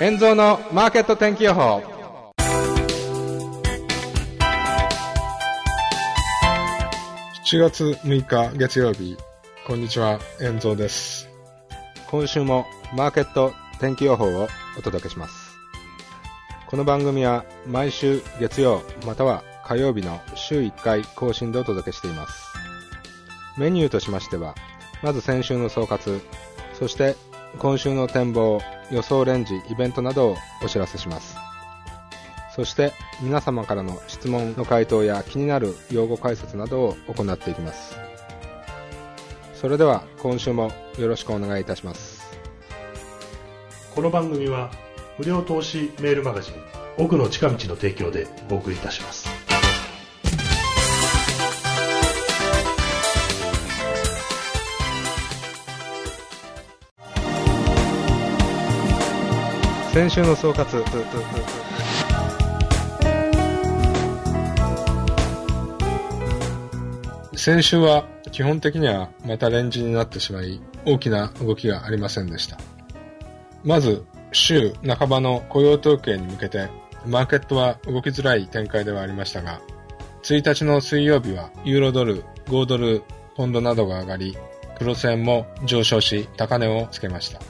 円蔵のマーケット天気予報。7月6日月曜日。こんにちは円蔵です。今週もマーケット天気予報をお届けします。この番組は毎週月曜または火曜日の週1回更新でお届けしています。メニューとしましてはまず先週の総括そして今週の展望予想レンジイベントなどをお知らせします。そして皆様からの質問の回答や気になる用語解説などを行っていきます。それでは今週もよろしくお願いいたします。この番組は無料投資メールマガジン奥の近道の提供でお送りいたします。先週の総括。先週は基本的にはまたレンジになってしまい大きな動きがありませんでした。まず週半ばの雇用統計に向けてマーケットは動きづらい展開ではありましたが1日の水曜日はユーロドル、5ドル、ポンドなどが上がりクロス円も上昇し高値をつけました。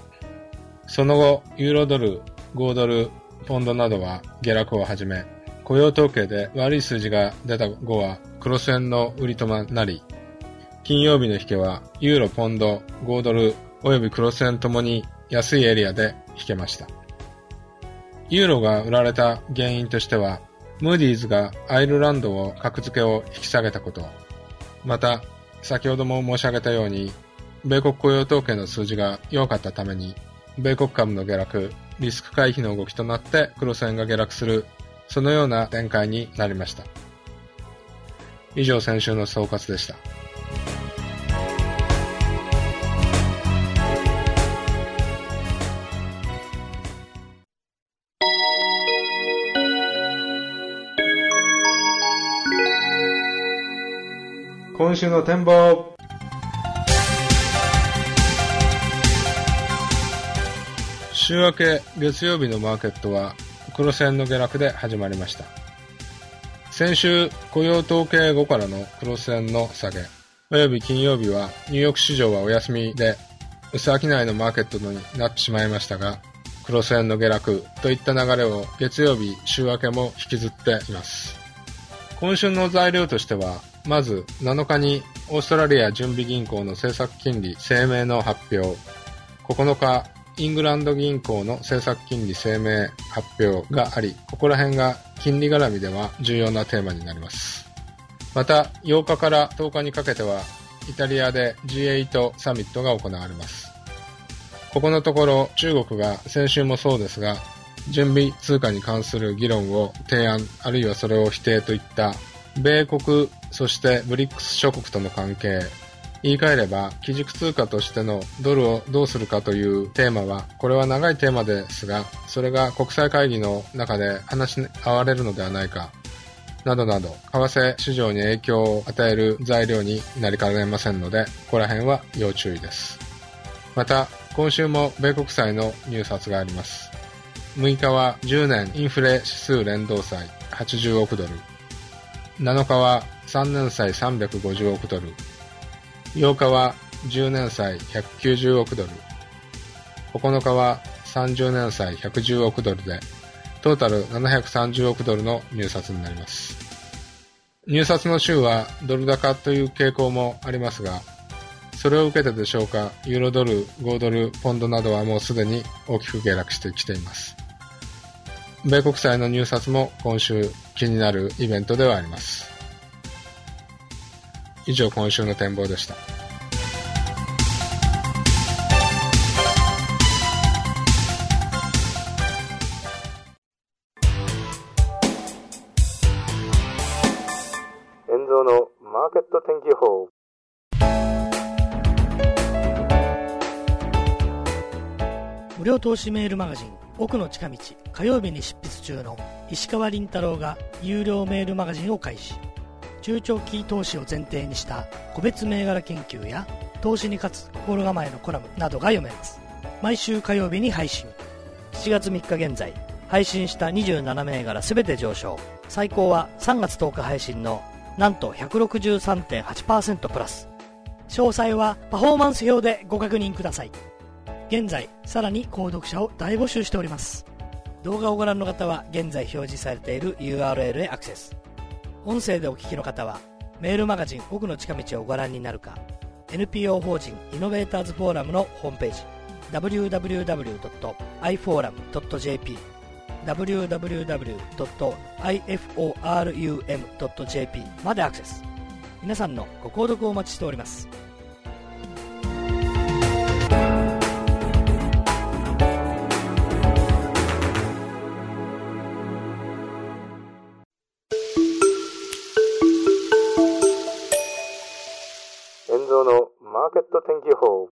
その後、ユーロドル、5ドル、ポンドなどは下落を始め、雇用統計で悪い数字が出た後はクロス円の売りとなり、金曜日の引けはユーロ、ポンド、5ドル及びクロス円ともに安いエリアで引けました。ユーロが売られた原因としては、ムーディーズがアイルランドを格付けを引き下げたこと、また、先ほども申し上げたように、米国雇用統計の数字が良かったために、米国株の下落、リスク回避の動きとなってクロス円が下落する、そのような展開になりました。以上先週の総括でした。今週の展望週明け月曜日のマーケットは黒線の下落で始まりました。先週雇用統計後からの黒線の下げ。および金曜日はニューヨーク市場はお休みで薄商いのマーケットになってしまいましたが黒線の下落といった流れを月曜日週明けも引きずっています。今週の材料としてはまず7日にオーストラリア準備銀行の政策金利声明の発表。9日イングランド銀行の政策金利声明発表がありここら辺が金利絡みでは重要なテーマになります。また8日から10日にかけてはイタリアで G8 サミットが行われます。ここのところ中国が先週もそうですが準備通貨に関する議論を提案あるいはそれを否定といった米国そしてブリックス諸国との関係言い換えれば基軸通貨としてのドルをどうするかというテーマはこれは長いテーマですがそれが国際会議の中で話し合われるのではないかなどなど為替市場に影響を与える材料になりかねませんのでここら辺は要注意です。また今週も米国債の入札があります。6日は10年インフレ指数連動債80億ドル。7日は3年債350億ドル。8日は10年債190億ドル。9日は30年債110億ドルでトータル730億ドルの入札になります。入札の週はドル高という傾向もありますがそれを受けてでしょうかユーロドル、5ドル、ポンドなどはもうすでに大きく下落してきています。米国債の入札も今週気になるイベントではあります。以上今週の展望でした。無料投資メールマガジン奥の近道火曜日に執筆中の石川倫太郎が有料メールマガジンを開始。中長期投資を前提にした個別銘柄研究や投資に勝つ心構えのコラムなどが読めます。毎週火曜日に配信。7月3日現在配信した27銘柄全て上昇。最高は3月10日配信のなんと163.8%プラス。詳細はパフォーマンス表でご確認ください。現在さらに購読者を大募集しております。動画をご覧の方は現在表示されている URL へアクセス。音声でお聞きの方はメールマガジン奥の近道をご覧になるか NPO 法人イノベーターズフォーラムのホームページ www.iforum.jp www.iforum.jp までアクセス。皆さんのご購読をお待ちしております。ット天気予報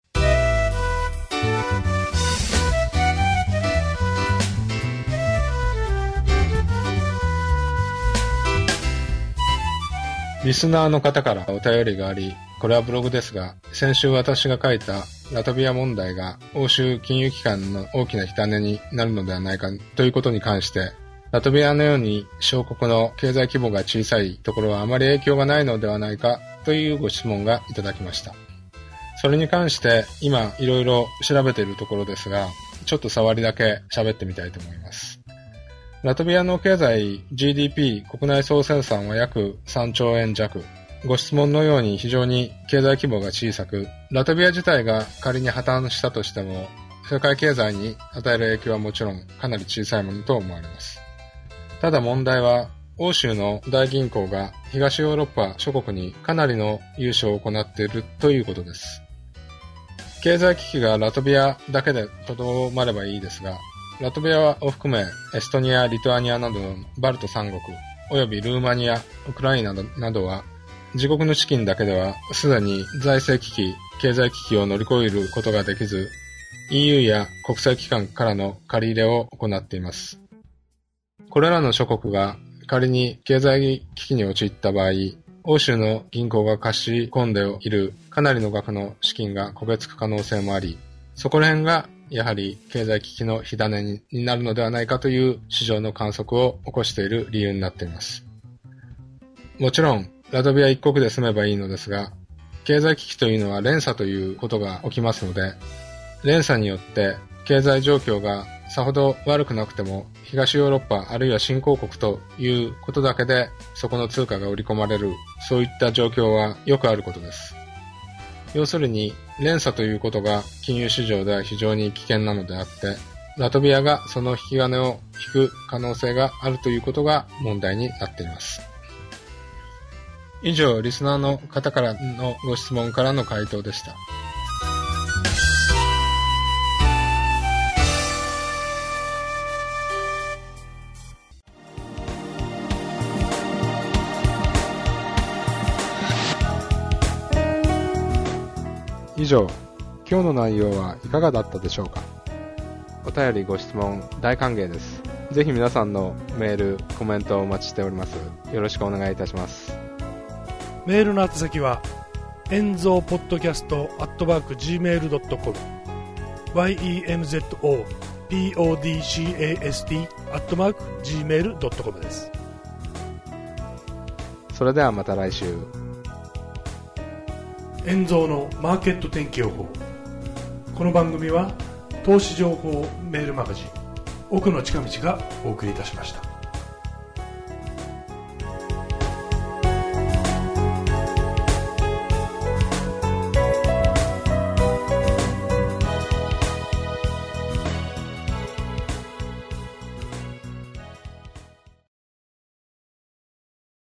リスナーの方からお便りがあり、これはブログですが、先週私が書いたラトビア問題が欧州金融機関の大きな火種になるのではないかということに関して、ラトビアのように小国の経済規模が小さいところはあまり影響がないのではないかというご質問がいただきました。それに関して今いろいろ調べているところですが、ちょっと触りだけ喋ってみたいと思います。ラトビアの経済 GDP 国内総生産は約3兆円弱。ご質問のように非常に経済規模が小さく、ラトビア自体が仮に破綻したとしても、世界経済に与える影響はもちろんかなり小さいものと思われます。ただ問題は、欧州の大銀行が東ヨーロッパ諸国にかなりの融資を行っているということです。経済危機がラトビアだけでとどまればいいですが、ラトビアを含めエストニア、リトアニアなどのバルト三国、およびルーマニア、ウクライナなどは、自国の資金だけではすでに財政危機、経済危機を乗り越えることができず、EU や国際機関からの借り入れを行っています。これらの諸国が仮に経済危機に陥った場合、欧州の銀行が貸し込んでいるかなりの額の資金が焦げつく可能性もあり、そこら辺がやはり経済危機の火種になるのではないかという市場の観測を起こしている理由になっています。もちろん、ラトビア一国で住めばいいのですが、経済危機というのは連鎖ということが起きますので、連鎖によって経済状況がさほど悪くなくても、東ヨーロッパあるいは新興国ということだけでそこの通貨が売り込まれる、そういった状況はよくあることです。要するに、連鎖ということが金融市場では非常に危険なのであって、ラトビアがその引き金を引く可能性があるということが問題になっています。以上、リスナーの方からのご質問からの回答でした。以上、今日の内容はいかがだったでしょうか？お便りご質問大歓迎です。ぜひ皆さんのメール、コメントをお待ちしております。よろしくお願いいたします。メールの宛先は、演蔵ポッドキャストアットマーク Gmail.com YENZO PODCAST アットマーク Gmail.com です。それではまた来週。円蔵のマーケット天気予報。この番組は投資情報メールマガジン奥の近道がお送りいたしました。